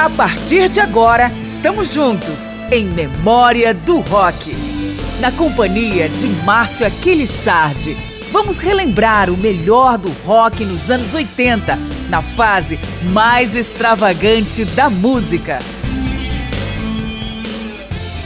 A partir de agora, estamos juntos em Memória do Rock. Na companhia de Márcio Aquiles Sardi, vamos relembrar o melhor do rock nos anos 80, na fase mais extravagante da música.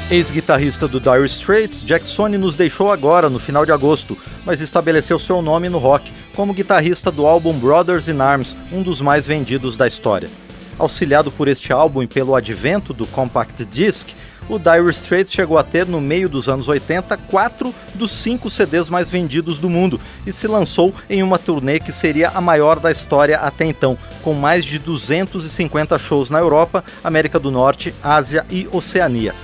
Ex-guitarrista do Dire Straits, Jack Sony nos deixou agora, no final de agosto, mas estabeleceu seu nome no rock como guitarrista do álbum Brothers in Arms, um dos mais vendidos da história. Auxiliado por este álbum e pelo advento do Compact Disc, o Dire Straits chegou a ter, no meio dos anos 80, quatro dos cinco CDs mais vendidos do mundo e se lançou em uma turnê que seria a maior da história até então, com mais de 250 shows na Europa, América do Norte, Ásia e Oceania.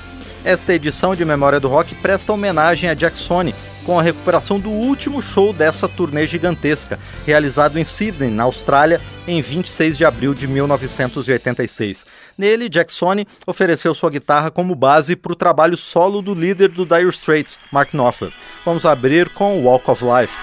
Esta edição de Memória do Rock presta homenagem a Jack Sony, com a recuperação do último show dessa turnê gigantesca, realizado em Sydney, na Austrália, em 26 de abril de 1986. Nele, Jack Sony ofereceu sua guitarra como base para o trabalho solo do líder do Dire Straits, Mark Knopfler. Vamos abrir com Walk of Life.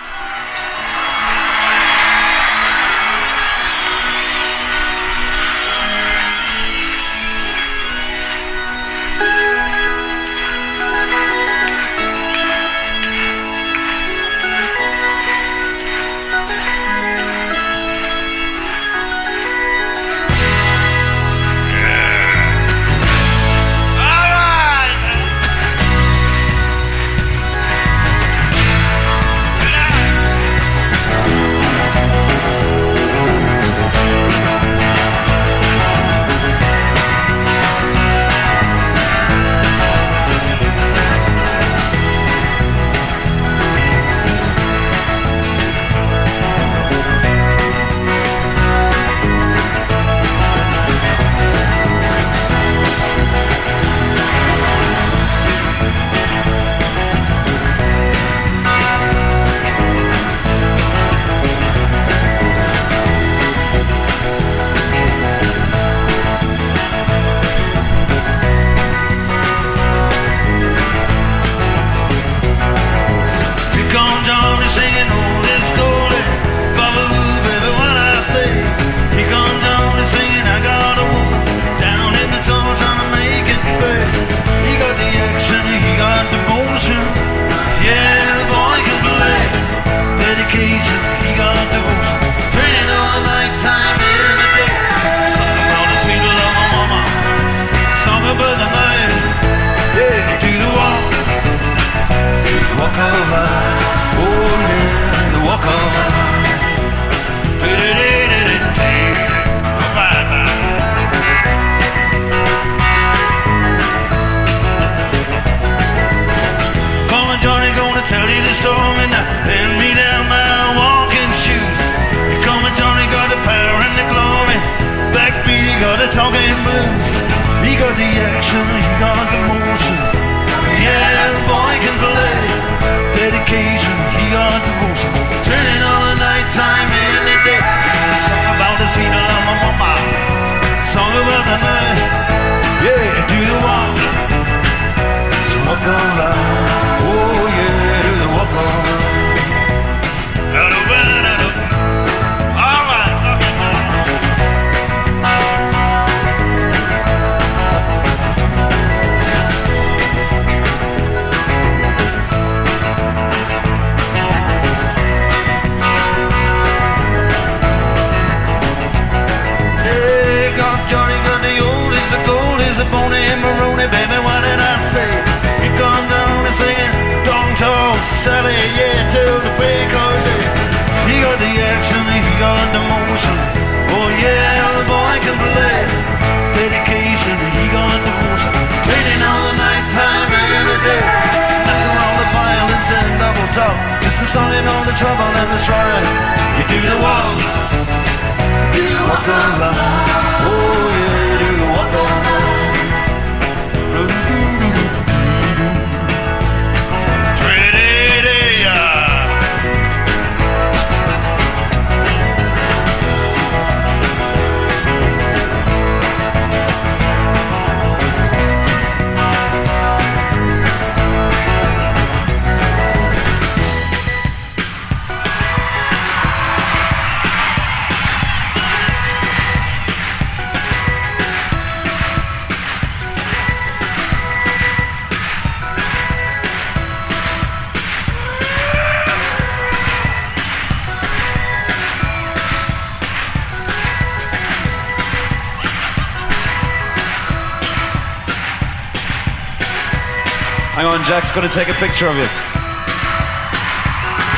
Hang on, Jack's going to take a picture of you.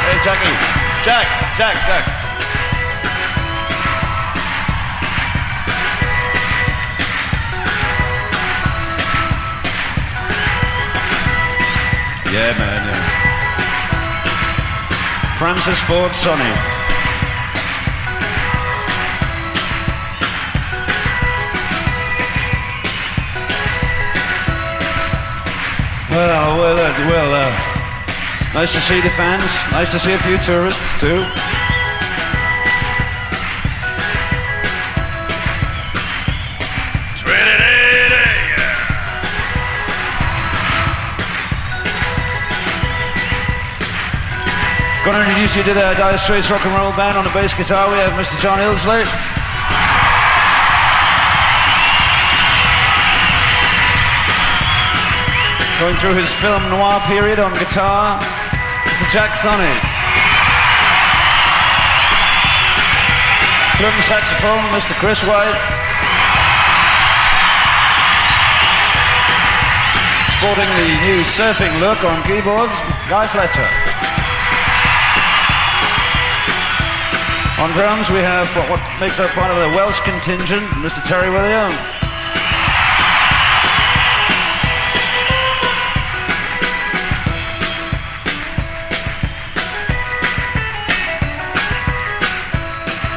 Hey, Jackie. Jack, Jack, Jack. Yeah, man, yeah. Francis Ford Sonni. Well, well, uh, well, uh, nice to see the fans. Nice to see a few tourists too. To introduce you to the Dire Straits Rock and Roll Band on the bass guitar. We have Mr. John Illsley. Going through his film noir period on guitar, Mr. Jack Sonni. Flute saxophone, Mr. Chris White. Sporting the new surfing look on keyboards, Guy Fletcher. On drums, we have what makes up part of the Welsh contingent, Mr. Terry Williams.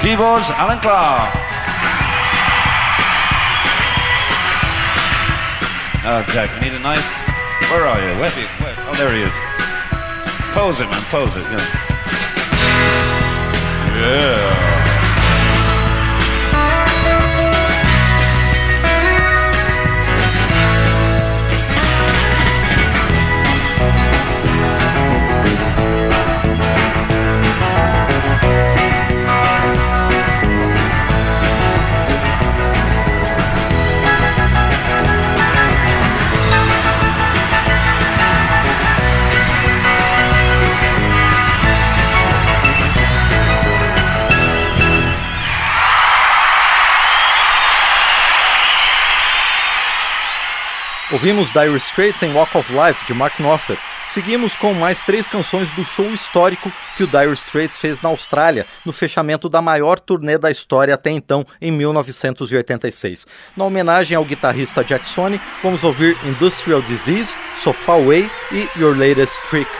Keyboards, Alan Clark. Oh, Jack, we need a nice. Where are you? Where's he? Where? Oh, there he is. Pose it, man. Pose it. Yeah. Yeah. Ouvimos Dire Straits em Walk of Life, de Mark Knopfler. Seguimos com mais três canções do show histórico que o Dire Straits fez na Austrália, no fechamento da maior turnê da história até então, em 1986. Na homenagem ao guitarrista Jack Sony, vamos ouvir Industrial Disease, So Far Away e Your Latest Trick.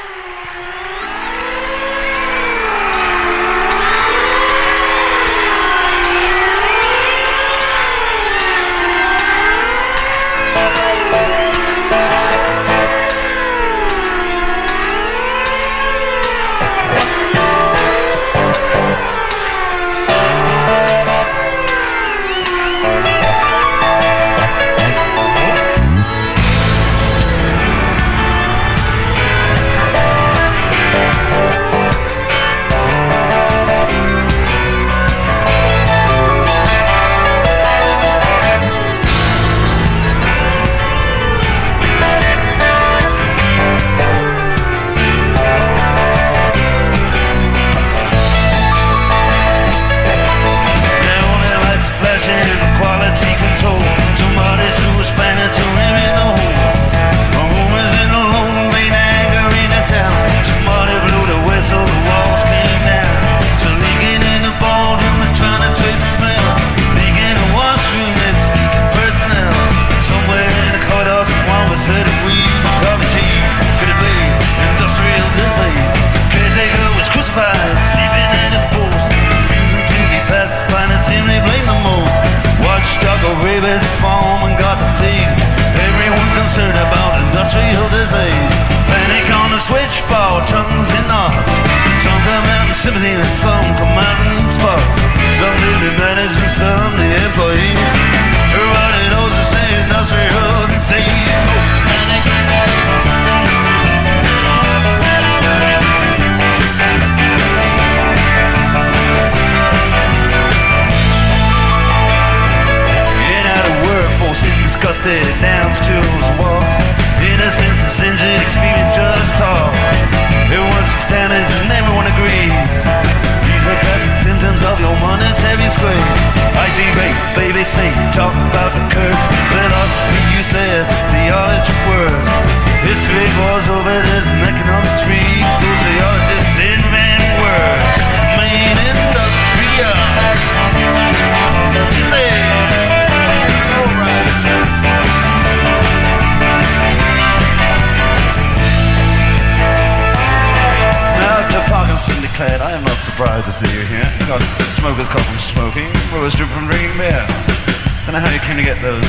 History was over, an economics free. Sociologists invent word. Main industrial. Uh, Parkinson declared, I am not surprised to see you here. You got smokers come from smoking, brewers drip from drinking beer. Don't know how you came to get those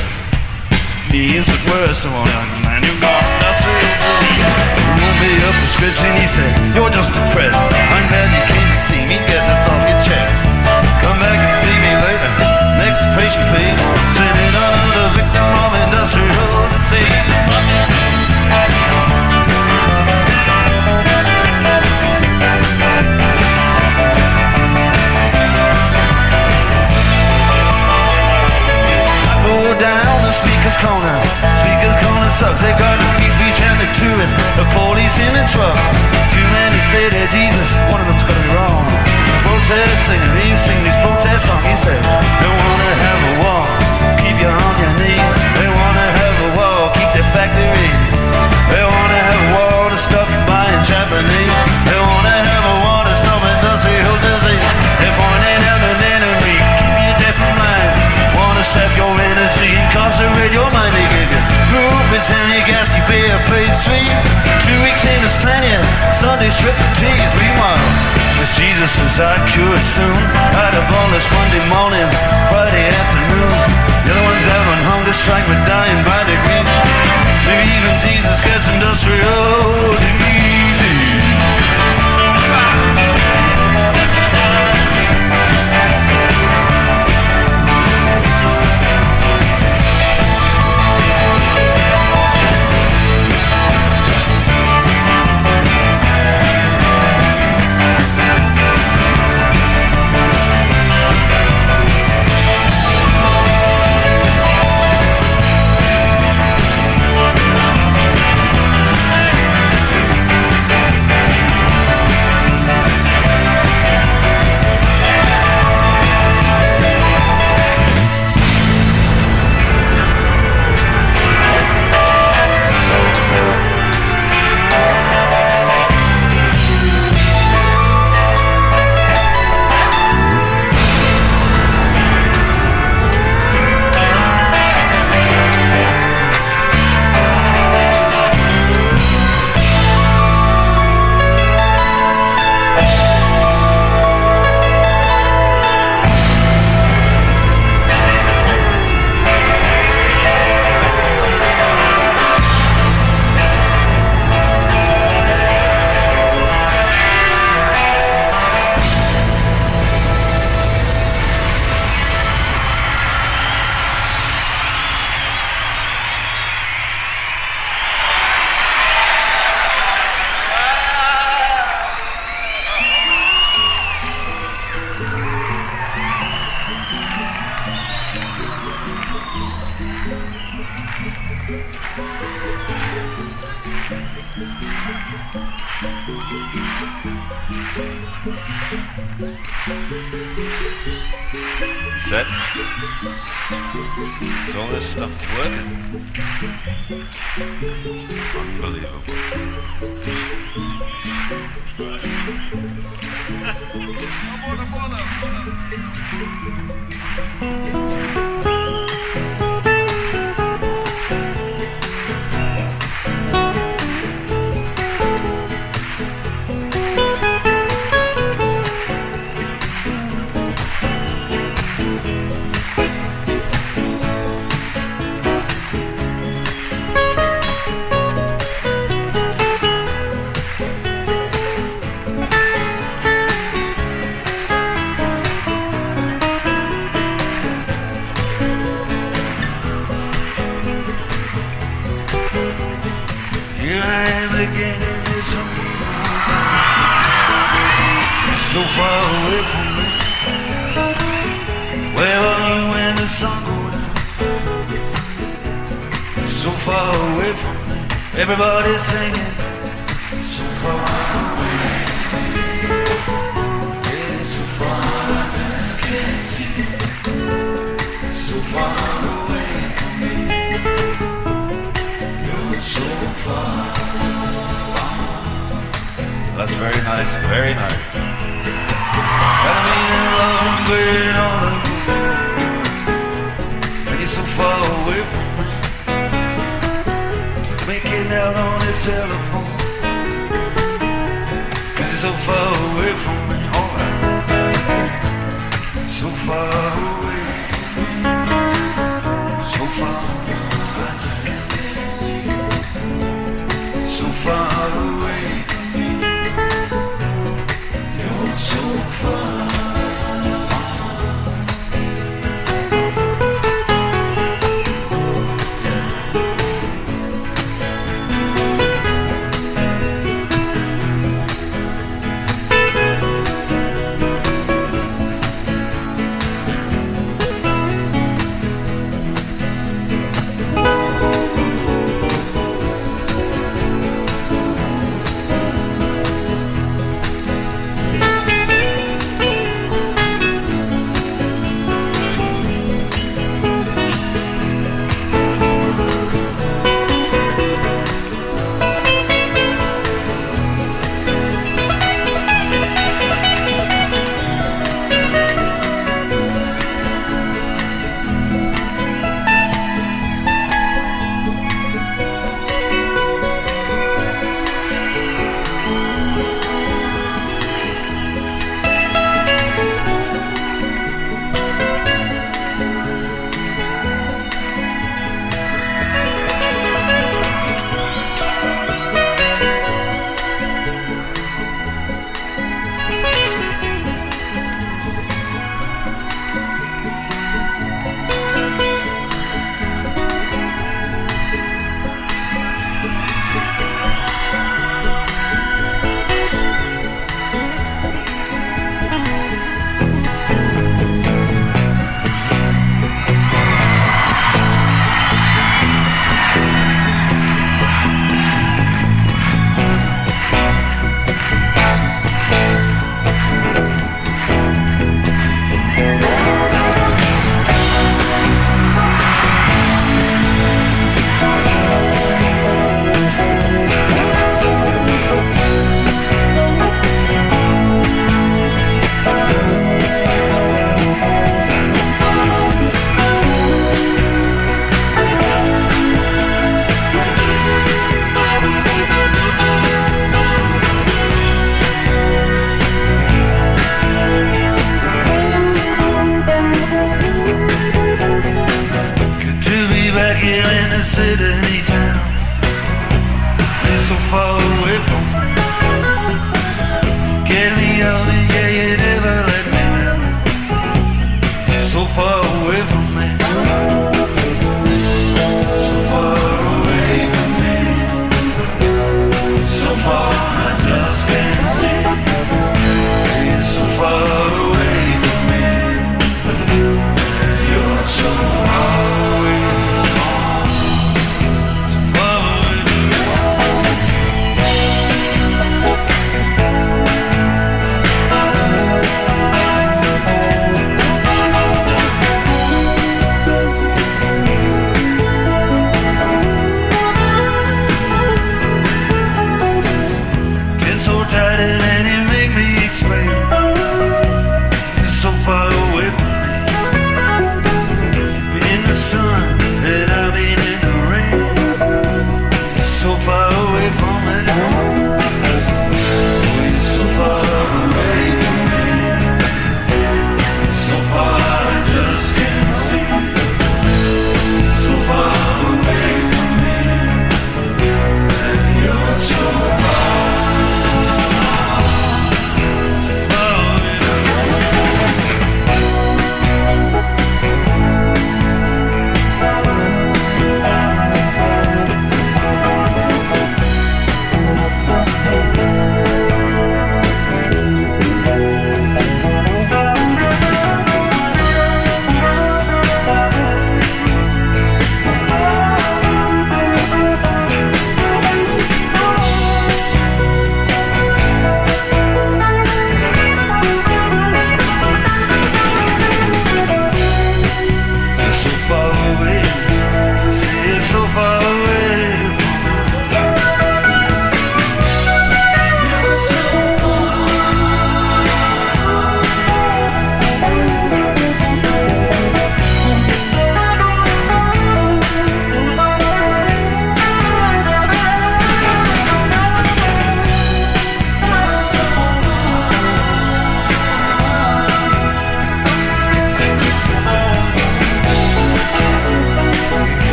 knees, but worst of all, young man, you've got industrial You won't be a prescription, he said, you're just depressed. I'm glad you came to see me, get this off your chest. Come back and see me later. Next patient, please. Sitting under the victim of industrial disease. Down the speaker's corner. Speaker's corner sucks. They got and the tourists, the police in the trucks. Too many say they're Jesus. One of them's gonna be wrong. He's a protest singer. He's singing these protest songs. He said they wanna have a war, keep you on your knees. They wanna have a war, keep their factory. They wanna have a war to stop buying Japanese. They wanna have a war to stop industrial disease. They're pointing out an enemy, keep you deaf blind. Wanna sap your fee. Two weeks in is plenty, Sunday strip for teas. Meanwhile, as Jesus says I cure soon. I'd abolish Monday mornings, Friday afternoons. The other ones out on hunger strike, but dying by degree. Maybe even Jesus gets industrial Here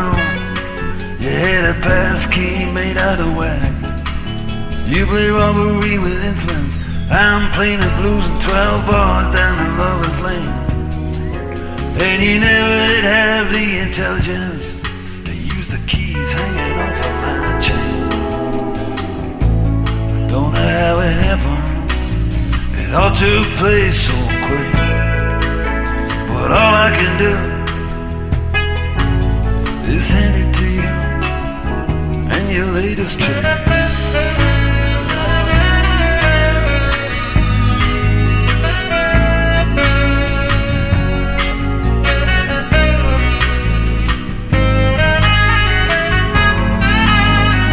broken. You had a pass key made out of wax. You play robbery with insolence. I'm playing the blues in 12 bars down in Lover's Lane. And you never did have the intelligence to use the keys hanging off of my chain. Don't know how it happened. It all took place so quick. But all I can do is hand it to you and your latest trick.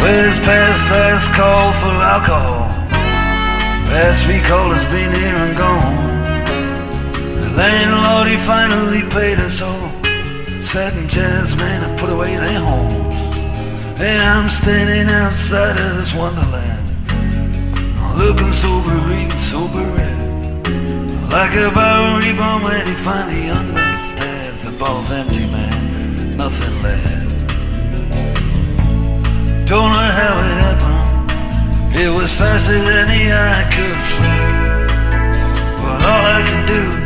Where's past last call for alcohol? Past recall has been here and gone. The landlord, he finally paid us all. Chairs, man, have put away their home. And I'm standing outside of this wonderland. Looking so bereaved, so bereft. Like a Bowery bomb when he finally understands. The ball's empty, man, nothing left. Don't know how it happened. It was faster than the eye could flick. But all I can do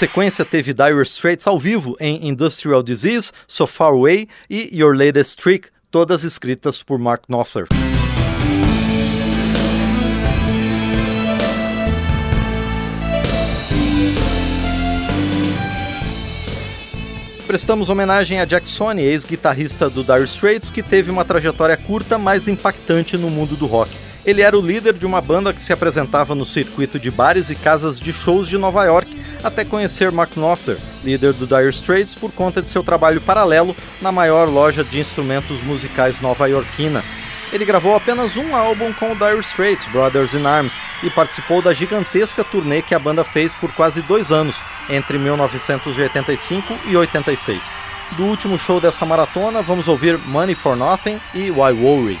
sequência teve Dire Straits ao vivo em Industrial Disease, So Far Away e Your Latest Trick, todas escritas por Mark Knopfler. Prestamos homenagem a Jack Sony, ex-guitarrista do Dire Straits, que teve uma trajetória curta, mas impactante no mundo do rock. Ele era o líder de uma banda que se apresentava no circuito de bares e casas de shows de Nova York, até conhecer Mark Knopfler, líder do Dire Straits, por conta de seu trabalho paralelo na maior loja de instrumentos musicais nova-iorquina. Ele gravou apenas um álbum com o Dire Straits, Brothers in Arms, e participou da gigantesca turnê que a banda fez por quase dois anos, entre 1985 e 86. Do último show dessa maratona, vamos ouvir Money for Nothing e Why Worry.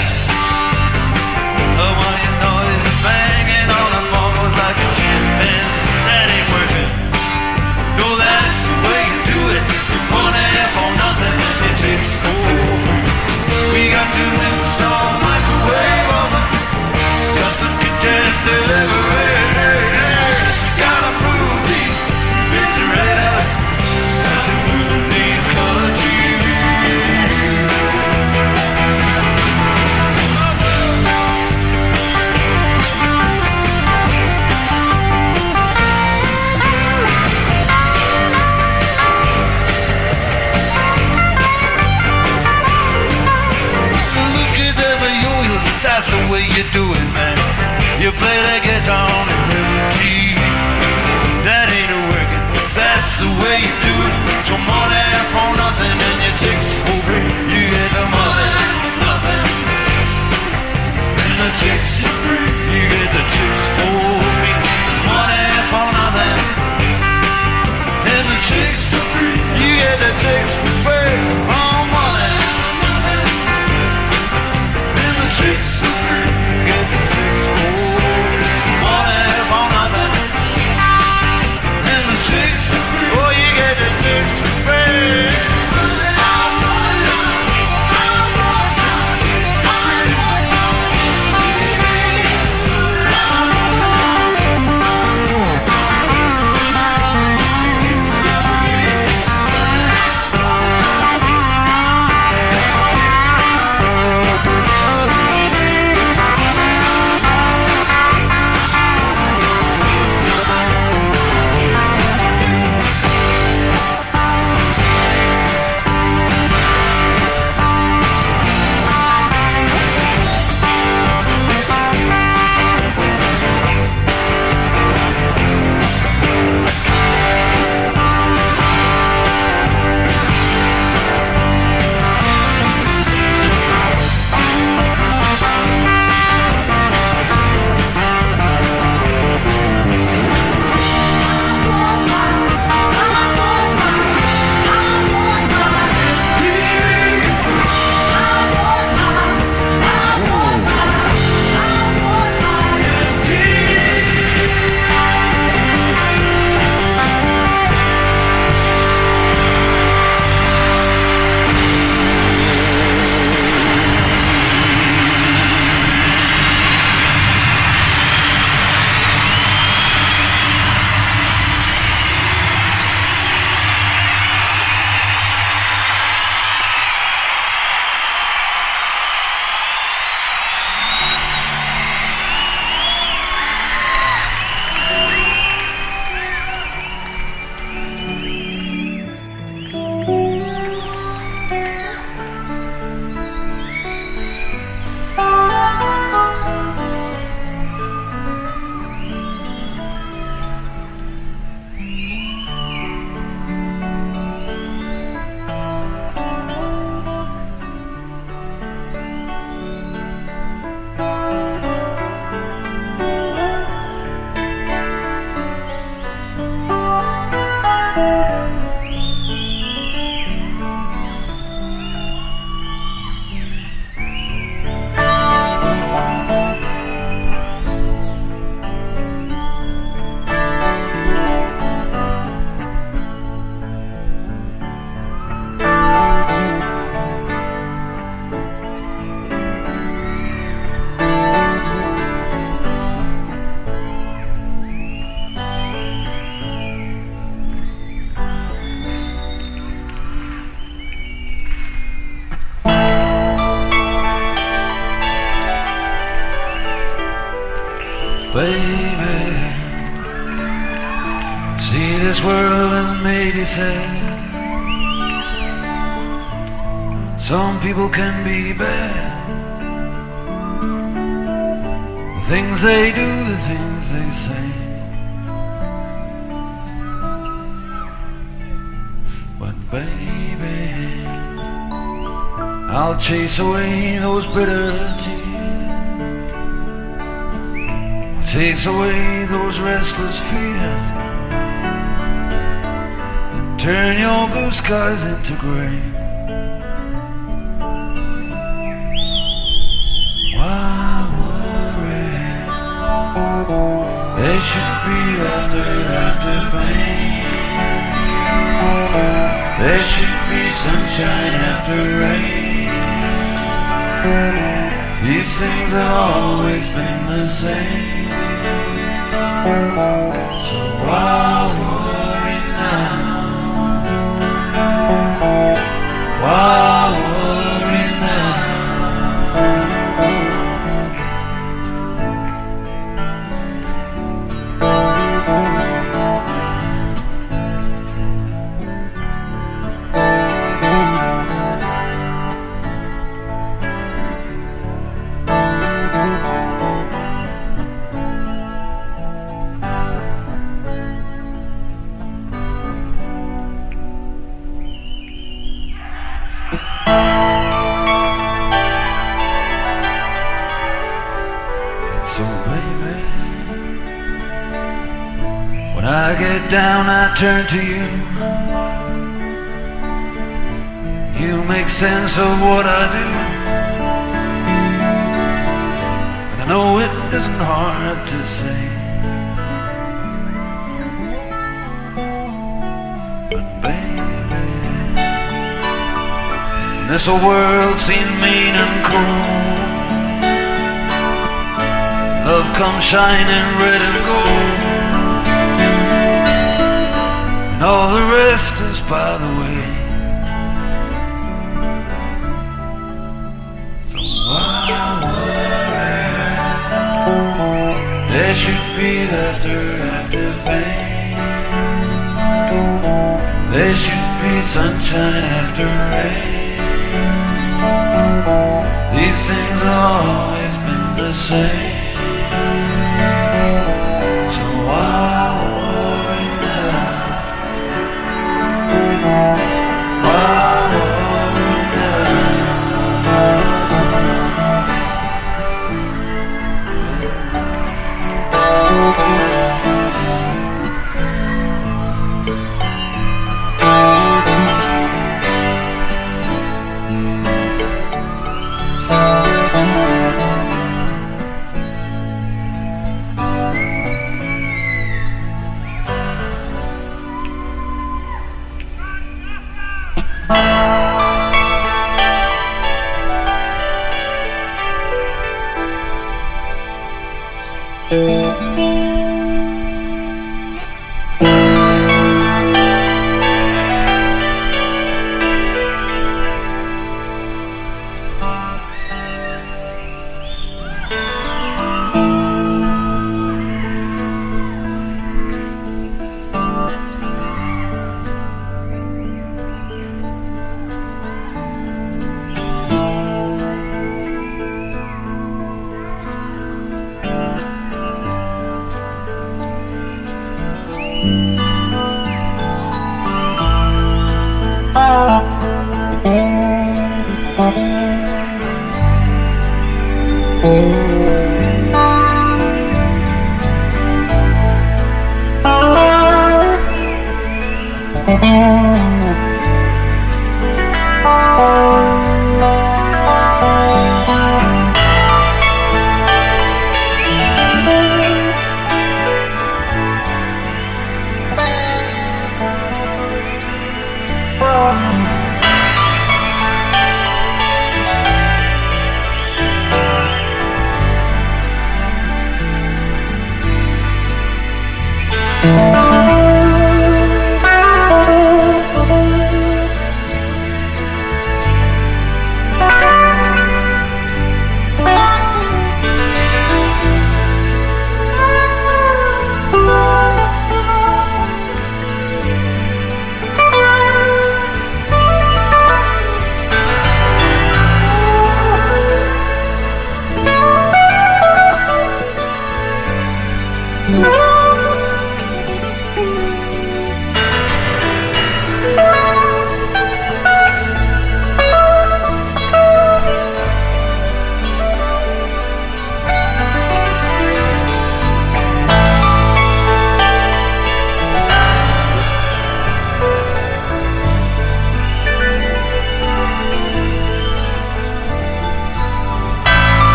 you do it, man. You play the guitar on the MTV. That ain't working. That's the way you do it. Your money for nothing I'll chase away those bitter tears. Chase away those restless fears that turn your blue skies into gray. Why worry? There should be laughter after pain. There should be sunshine after rain. These things have always been the same. So why turn to you. You make sense of what I do. And I know it isn't hard to say. But baby, this world seems mean and cold. Love comes shining red and gold. And all the rest is by the way. So why worry? There should be laughter after pain. There should be sunshine after rain. These things have always been the same. So why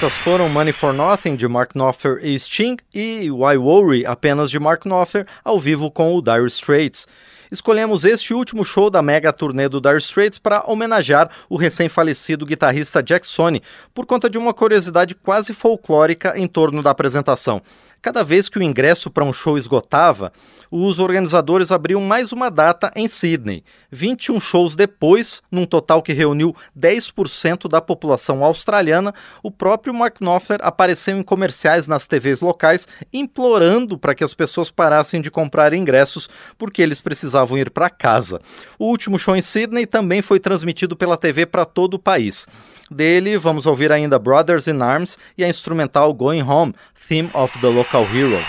Estas foram Money for Nothing de Mark Knopfler e Sting e Why Worry apenas de Mark Knopfler ao vivo com o Dire Straits. Escolhemos este último show da mega turnê do Dire Straits para homenagear o recém-falecido guitarrista Jack Sony, por conta de uma curiosidade quase folclórica em torno da apresentação. Cada vez que o ingresso para um show esgotava, os organizadores abriam mais uma data em Sydney. 21 shows depois, num total que reuniu 10% da população australiana, o próprio Mark Knopfler apareceu em comerciais nas TVs locais implorando para que as pessoas parassem de comprar ingressos porque eles precisavam ir para casa. O último show em Sydney também foi transmitido pela TV para todo o país. Dele, vamos ouvir ainda Brothers in Arms e a instrumental Going Home, Theme of the Local Hero.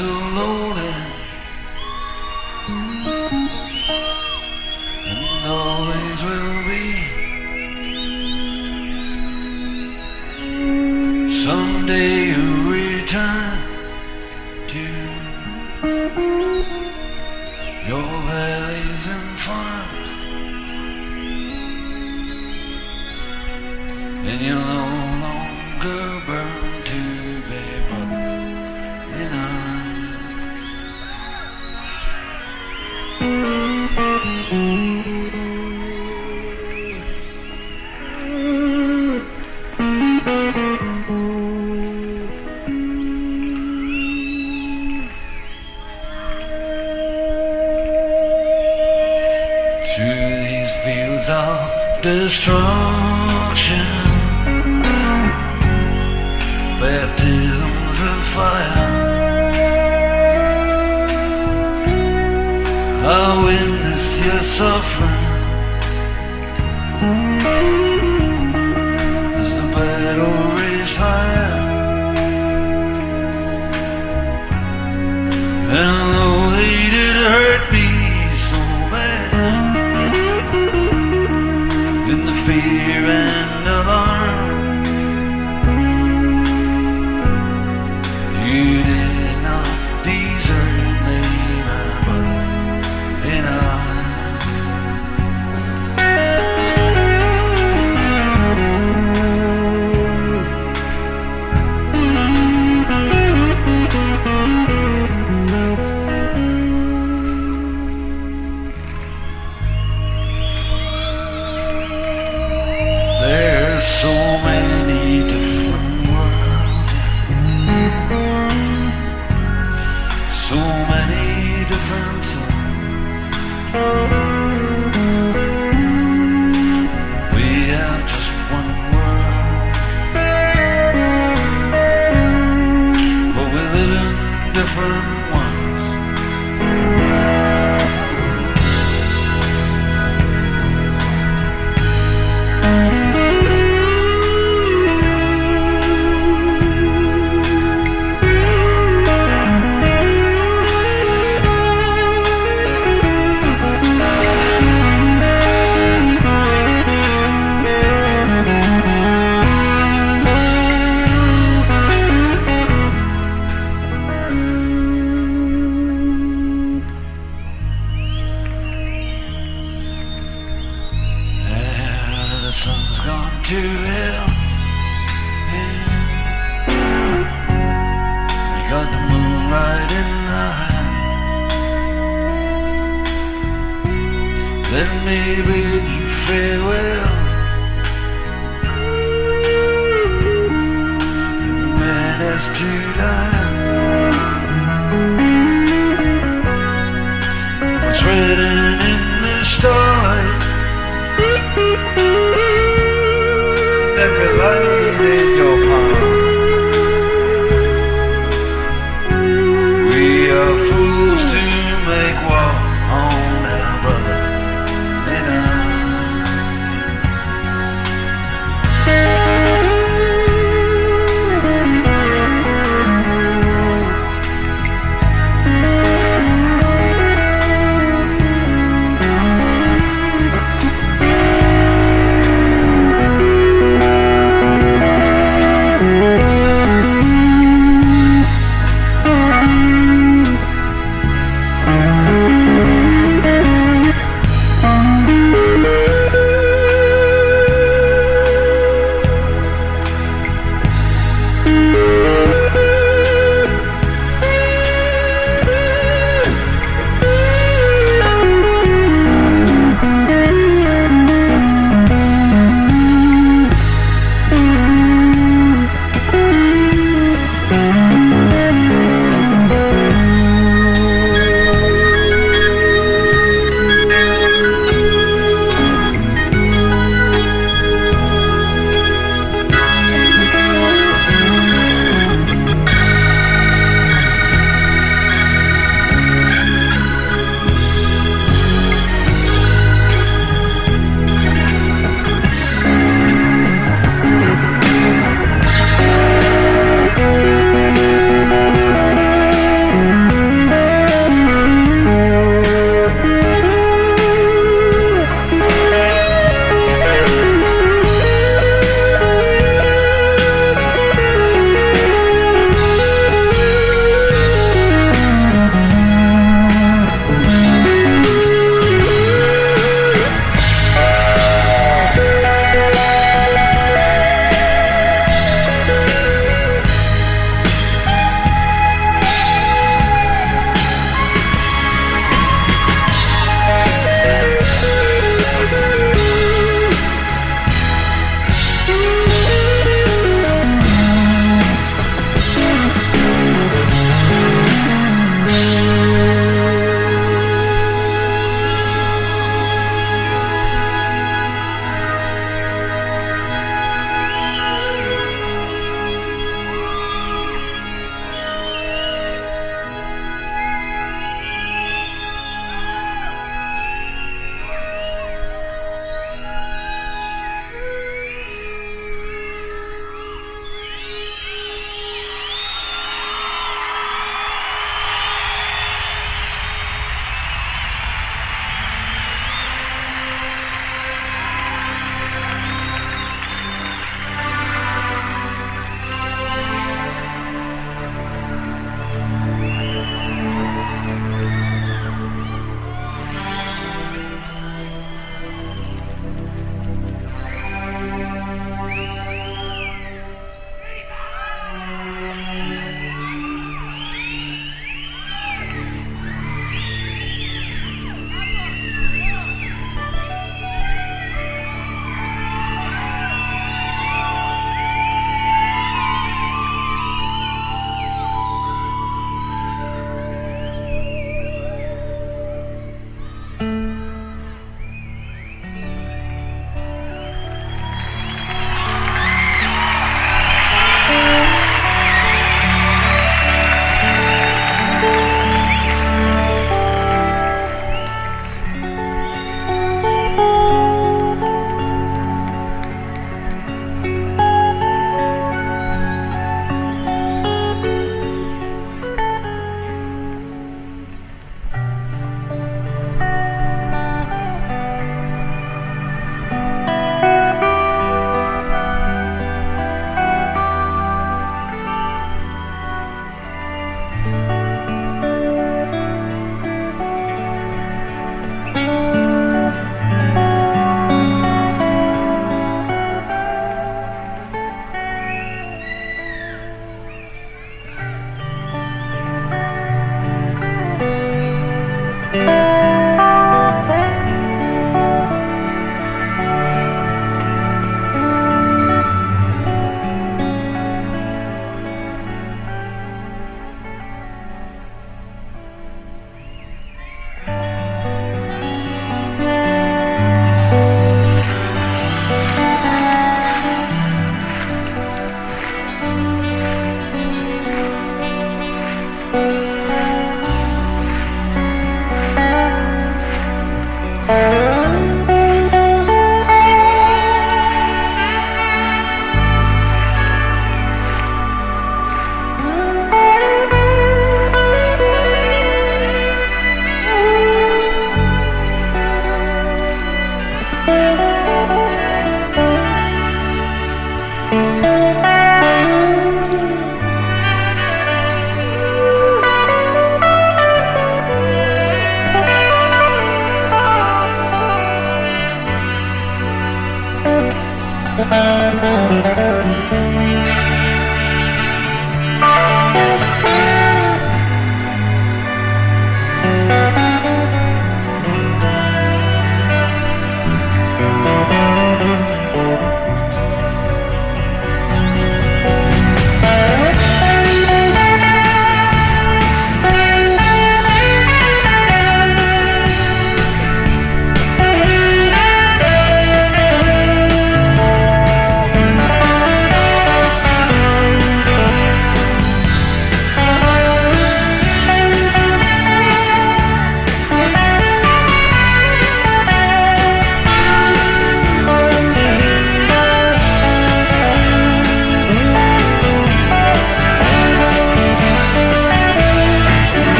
alone.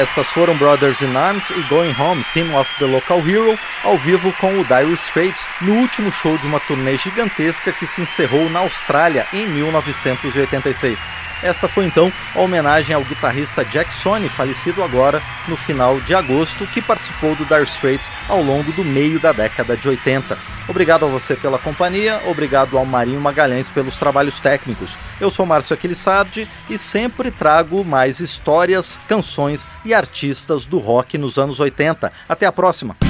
Estas foram Brothers in Arms e Going Home, Theme of the Local Hero, ao vivo com o Dire Straits, no último show de uma turnê gigantesca que se encerrou na Austrália em 1986. Esta foi então a homenagem ao guitarrista Jack Sony, falecido agora no final de agosto, que participou do Dire Straits ao longo do meio da década de 80. Obrigado a você pela companhia, obrigado ao Marinho Magalhães pelos trabalhos técnicos. Eu sou Márcio Aquilissardi e sempre trago mais histórias, canções e artistas do rock nos anos 80. Até a próxima!